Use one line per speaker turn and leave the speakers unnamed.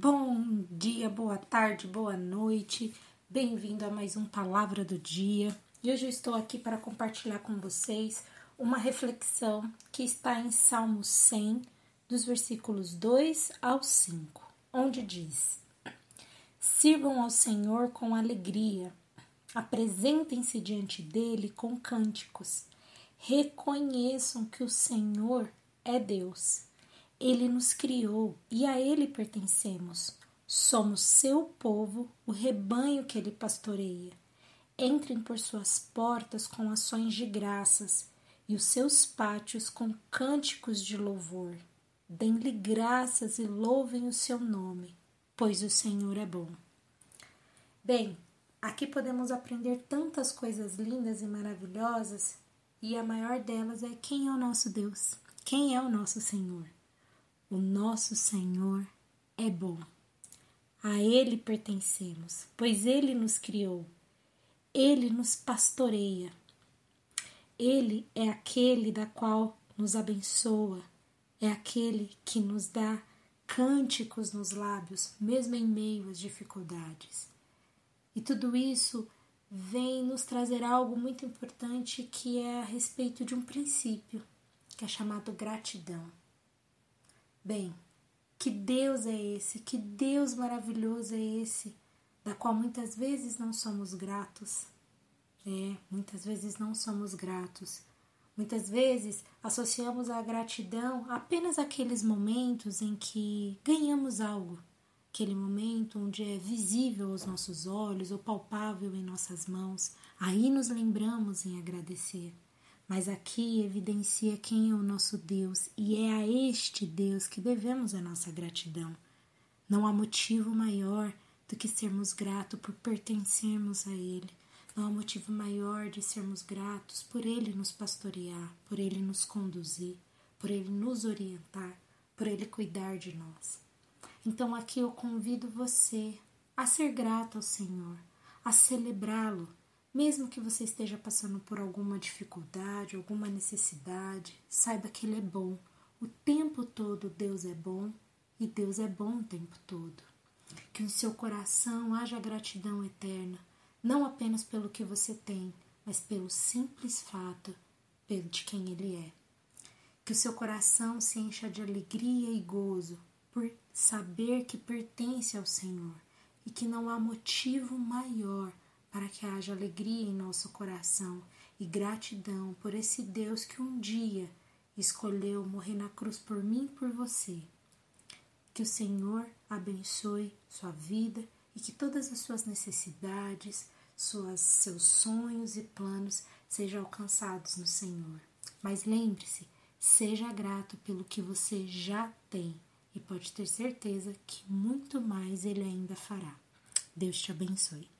Bom dia, boa tarde, boa noite. Bem-vindo a mais um Palavra do Dia. E hoje eu estou aqui para compartilhar com vocês uma reflexão que está em Salmo 100, dos versículos 2 ao 5, onde diz: Sirvam ao Senhor com alegria, apresentem-se diante dele com cânticos, reconheçam que o Senhor é Deus ele nos criou e a Ele pertencemos. Somos seu povo, o rebanho que Ele pastoreia. Entrem por suas portas com ações de graças e os seus pátios com cânticos de louvor. Dêem-lhe graças e louvem o seu nome, pois o Senhor é bom. Bem, aqui podemos aprender tantas coisas lindas e maravilhosas, e a maior delas é quem é o nosso Deus, quem é o nosso Senhor. O nosso Senhor é bom. A Ele pertencemos, pois Ele nos criou. Ele nos pastoreia. Ele é aquele da qual nos abençoa, é aquele que nos dá cânticos nos lábios, mesmo em meio às dificuldades. E tudo isso vem nos trazer algo muito importante que é a respeito de um princípio, que é chamado gratidão. Bem, que Deus é esse, que Deus maravilhoso é esse, da qual muitas vezes não somos gratos. É, muitas vezes não somos gratos. Muitas vezes associamos a gratidão apenas àqueles momentos em que ganhamos algo, aquele momento onde é visível aos nossos olhos ou palpável em nossas mãos. Aí nos lembramos em agradecer mas aqui evidencia quem é o nosso Deus e é a este Deus que devemos a nossa gratidão. Não há motivo maior do que sermos gratos por pertencermos a Ele. Não há motivo maior de sermos gratos por Ele nos pastorear, por Ele nos conduzir, por Ele nos orientar, por Ele cuidar de nós. Então aqui eu convido você a ser grato ao Senhor, a celebrá-lo, mesmo que você esteja passando por alguma dificuldade, alguma necessidade, saiba que Ele é bom. O tempo todo Deus é bom e Deus é bom o tempo todo. Que no seu coração haja gratidão eterna, não apenas pelo que você tem, mas pelo simples fato de quem Ele é. Que o seu coração se encha de alegria e gozo por saber que pertence ao Senhor e que não há motivo maior para que haja alegria em nosso coração e gratidão por esse Deus que um dia escolheu morrer na cruz por mim e por você. Que o Senhor abençoe sua vida e que todas as suas necessidades, suas, seus sonhos e planos sejam alcançados no Senhor. Mas lembre-se, seja grato pelo que você já tem e pode ter certeza que muito mais Ele ainda fará. Deus te abençoe.